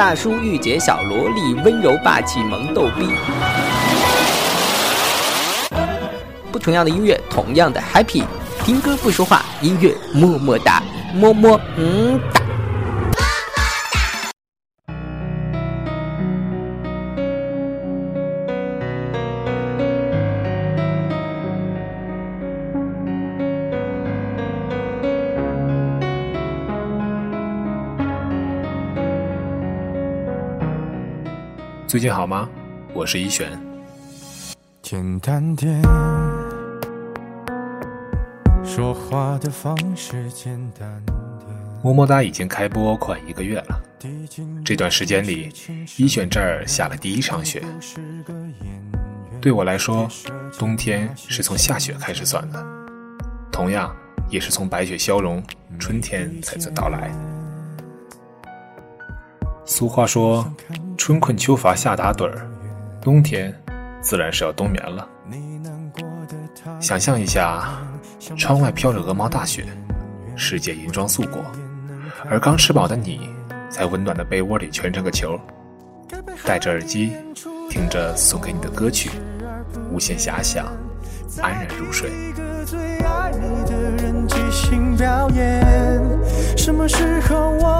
大叔御姐小萝莉，温柔霸气萌逗逼。不同样的音乐，同样的 happy。听歌不说话，音乐么么哒，么么嗯哒。最近好吗？我是一璇。简单点，说话的方式简单点。么么哒已经开播快一个月了，这段时间里，一璇这儿下了第一场雪。对我来说，冬天是从下雪开始算的，同样也是从白雪消融，春天才算到来。俗话说。春困秋乏夏打盹儿，冬天自然是要冬眠了。想象一下，窗外飘着鹅毛大雪，世界银装素裹，而刚吃饱的你，在温暖的被窝里蜷成个球，戴着耳机，听着送给你的歌曲，无限遐想，安然入睡。什么时候我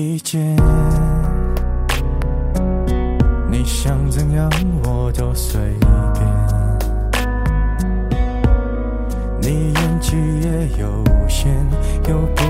意见，你想怎样我都随便。你演技也有限，又不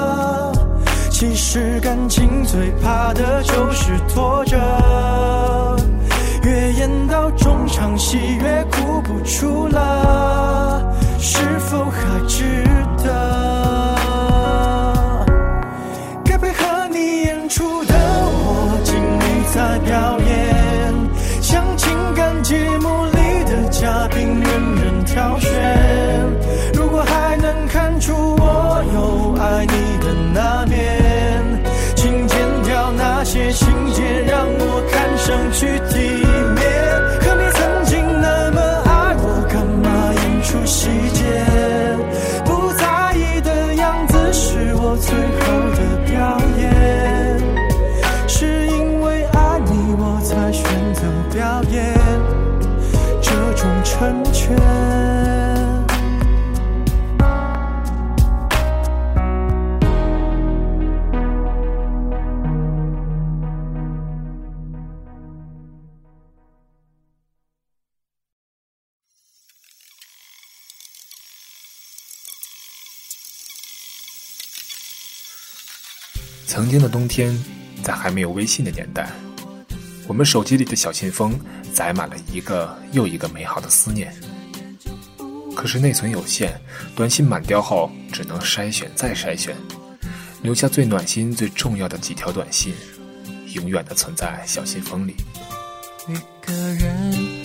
其实感情最怕的就是拖着，越演到中场戏越哭不出了，是否还值得？曾经的冬天在还没有微信的年代我们手机里的小信封载满了一个又一个美好的思念。可是内存有限短信满掉后只能筛选再筛选留下最暖心最重要的几条短信永远的存在小信封里。一个人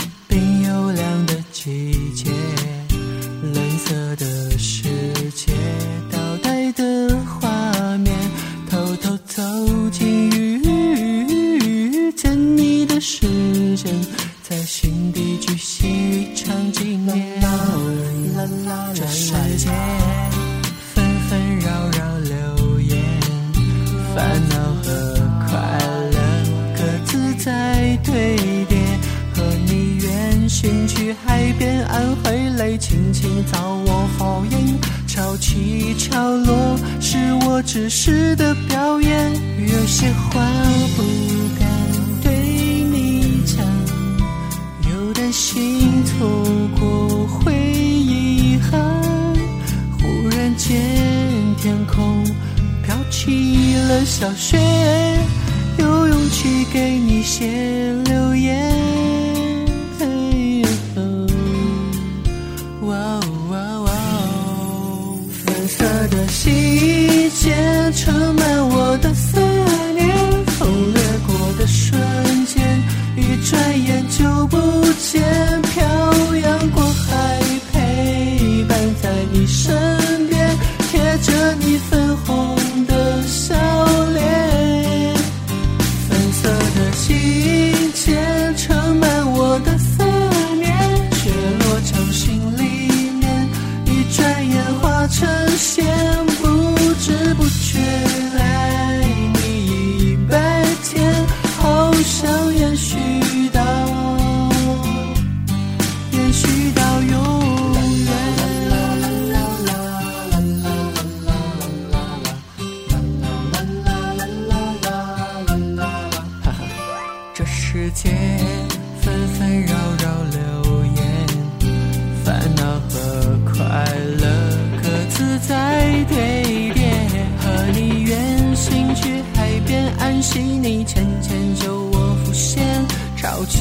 别纷纷扰扰流言，烦恼和快乐各自在堆叠，和你远行去海边，安会泪轻轻遭我厚颜，潮起潮落，是我只是的表演，有些话不该。披了小雪，有勇气给你写留言。粉色的细节，充满我的思。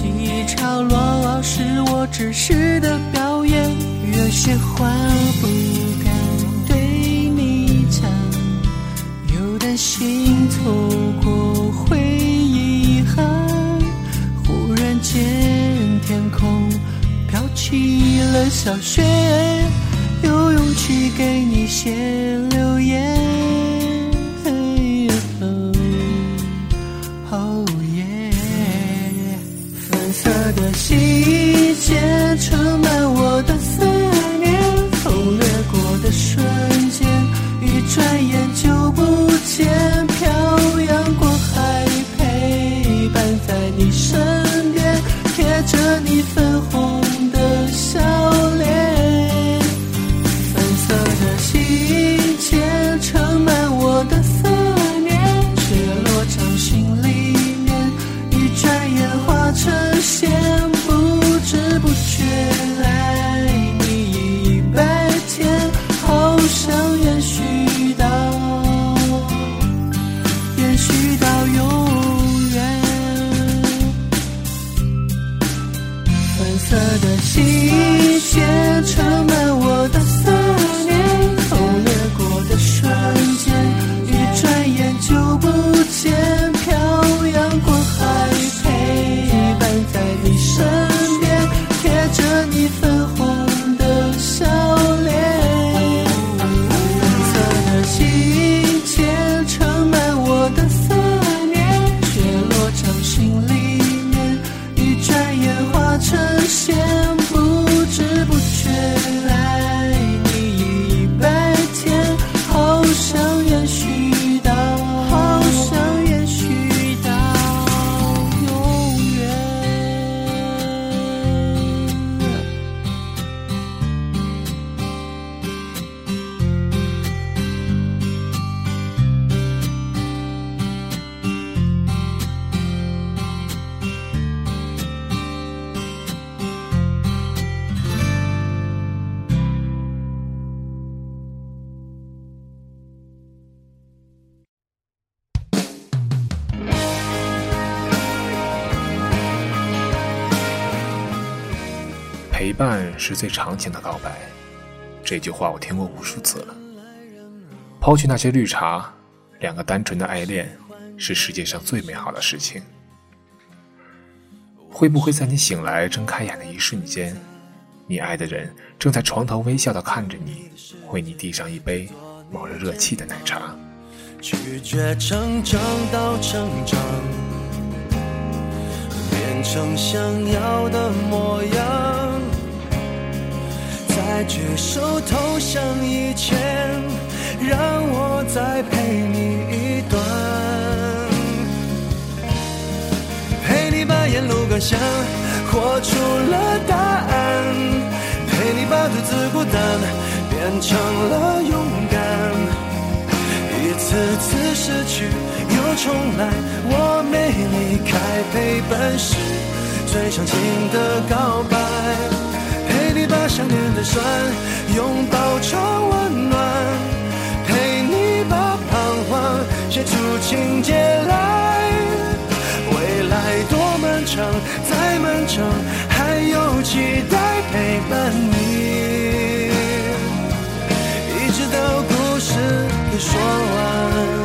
一场落傲是我真实的表演，有些话不敢对你讲，又担心错过会遗憾。忽然间天空飘起了小雪，有勇气给你写留言。色的季节充满我的思念风掠过的瞬间一转眼伴是最长情的告白。这句话我听过无数次了。抛去那些绿茶两个单纯的爱恋是世界上最美好的事情。会不会在你醒来睁开眼的一瞬间你爱的人正在床头微笑的看着你为你递上一杯冒着热气的奶茶？拒绝成长到成长变成想要的模样。在举手投降以前，让我再陪你一段，陪你把沿路感想活出了答案，陪你把独自孤单变成了勇敢。一次次失去又重来，我没离开，陪伴是最长情的告白。陪你把想念的酸拥抱成温暖，陪你把彷徨写出情节来。未来多漫长，再漫长，还有期待陪伴你，一直到故事给说完。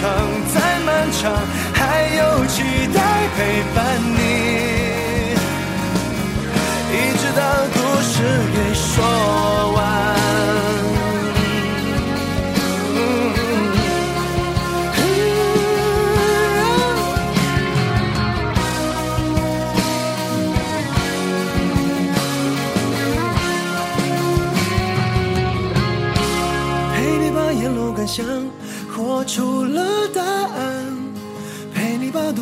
长，再漫长，还有期待陪伴你。一直到故事给说完。陪你把沿路感想活出，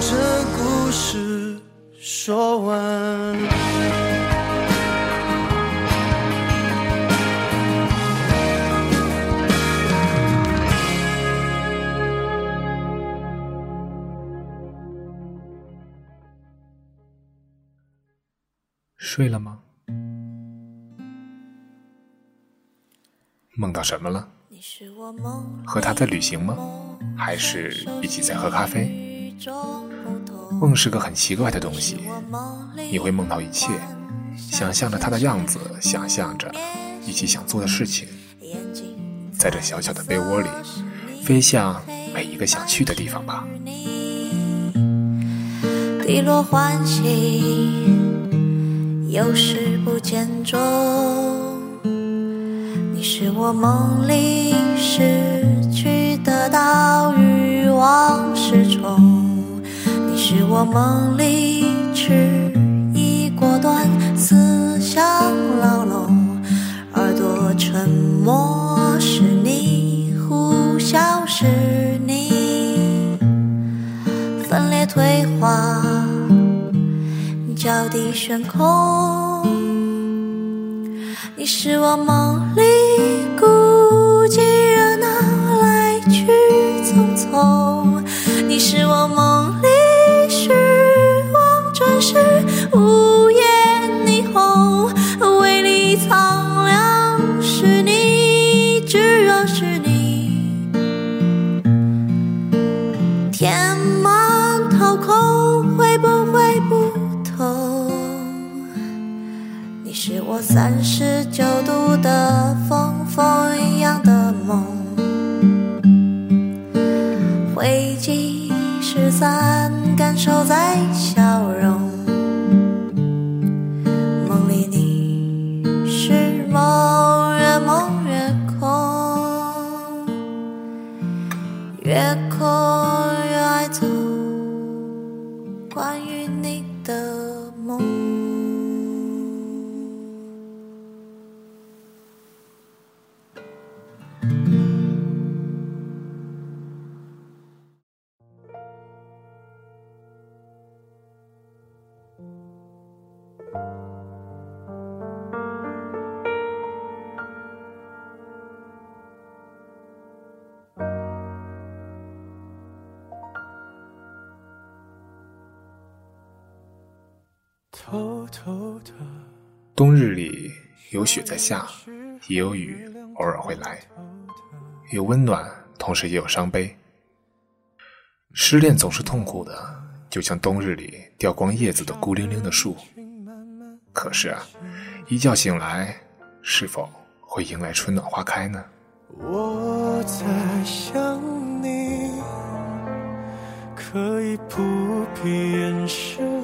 这故事说完。睡了吗？梦到什么了？和他在旅行吗？还是一起在喝咖啡？梦是个很奇怪的东西，你会梦到一切，想象着他的样子，想象着一起想做的事情，在这小小的被窝里，飞向每一个想去的地方吧。低落欢喜，有时不见踪。你是我梦里失去的岛屿往事重，你是我梦里迟疑果断思想牢笼，耳朵沉默是你，呼啸是你。分裂退化，脚底悬空。你是我梦里孤寂热闹，来去匆匆。你是我梦里虚妄真实无言霓虹为你苍凉是你炙热是你。填满掏空会不会不同？你是我三十九度的风风一样的散，感受在笑有雪在下，也有雨偶尔会来，有温暖，同时也有伤悲。失恋总是痛苦的，就像冬日里掉光叶子的孤零零的树。可是啊，一觉醒来，是否会迎来春暖花开呢？我在想你，可以不必掩饰。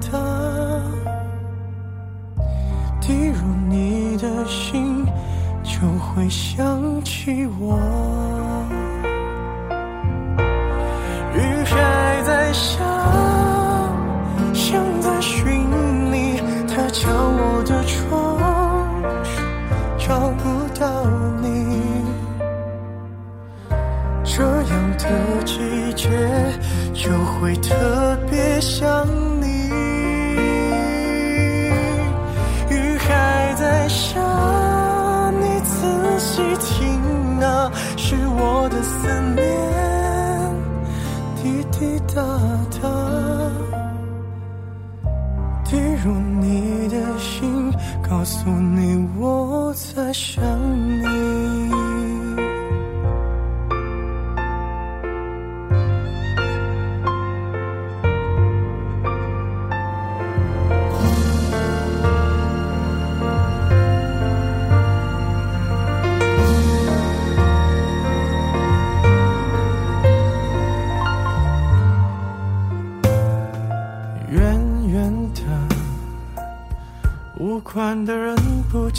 答答，滴入你的心，就会想起我。雨还在下，像在寻你，它敲我的窗，找不。到你这样的季节，就会特别想告诉你我在想你。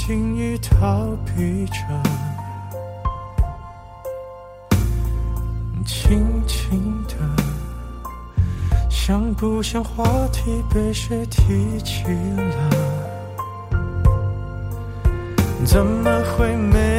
轻易逃避着，轻轻的，像不像话题被谁提起了？怎么会没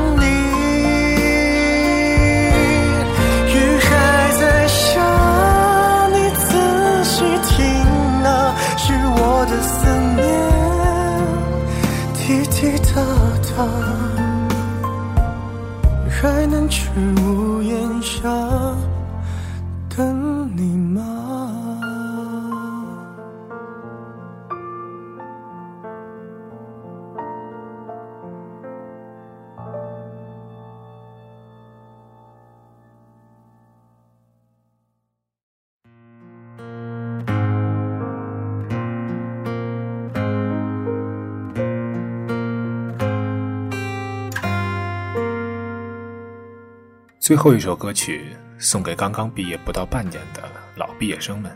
还能去屋檐下等你吗？最后一首歌曲送给刚刚毕业不到半年的老毕业生们，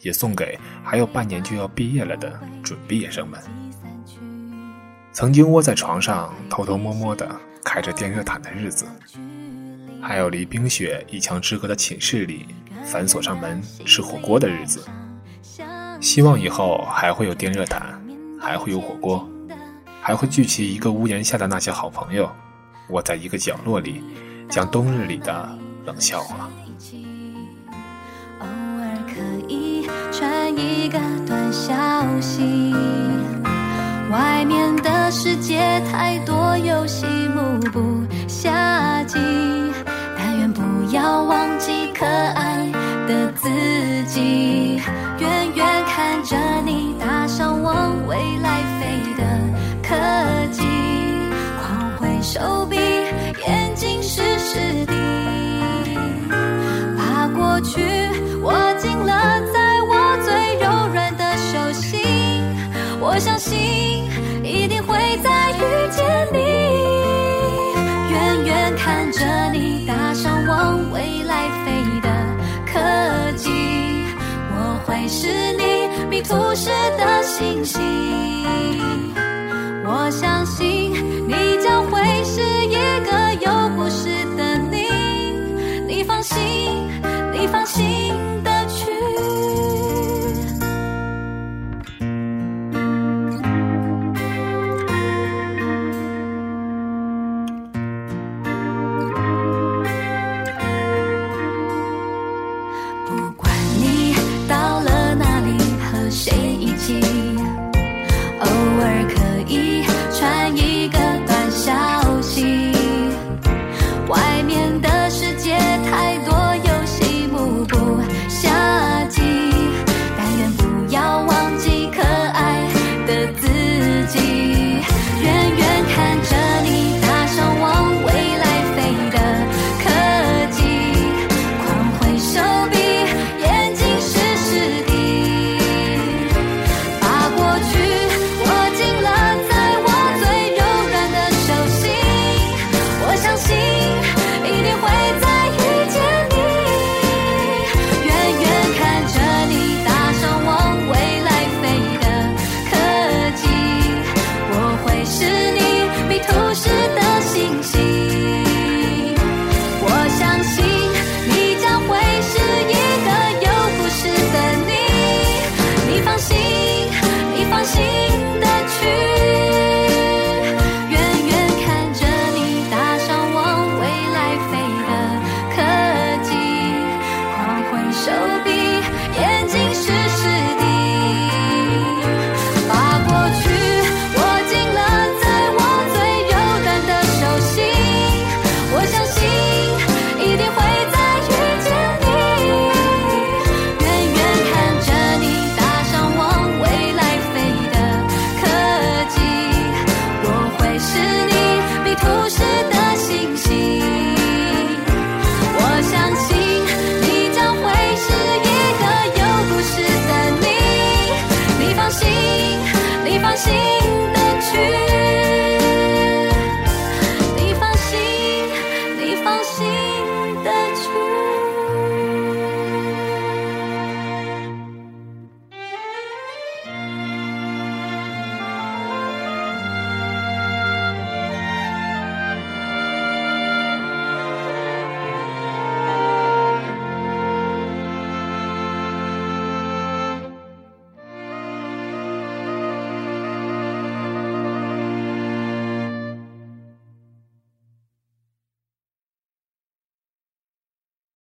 也送给还有半年就要毕业了的准毕业生们。曾经窝在床上偷偷摸摸的开着电热毯的日子，还有离冰雪一墙之隔的寝室里反锁上门吃火锅的日子。希望以后还会有电热毯，还会有火锅，还会聚齐一个屋檐下的那些好朋友，窝在一个角落里。讲冬日里的冷笑话。偶尔可以传一个短消息，外面的世界太多游戏，目不暇接。但愿不要忘记可爱的自己，远远看着你搭上往未来飞的科技，狂挥手臂。图示的星星。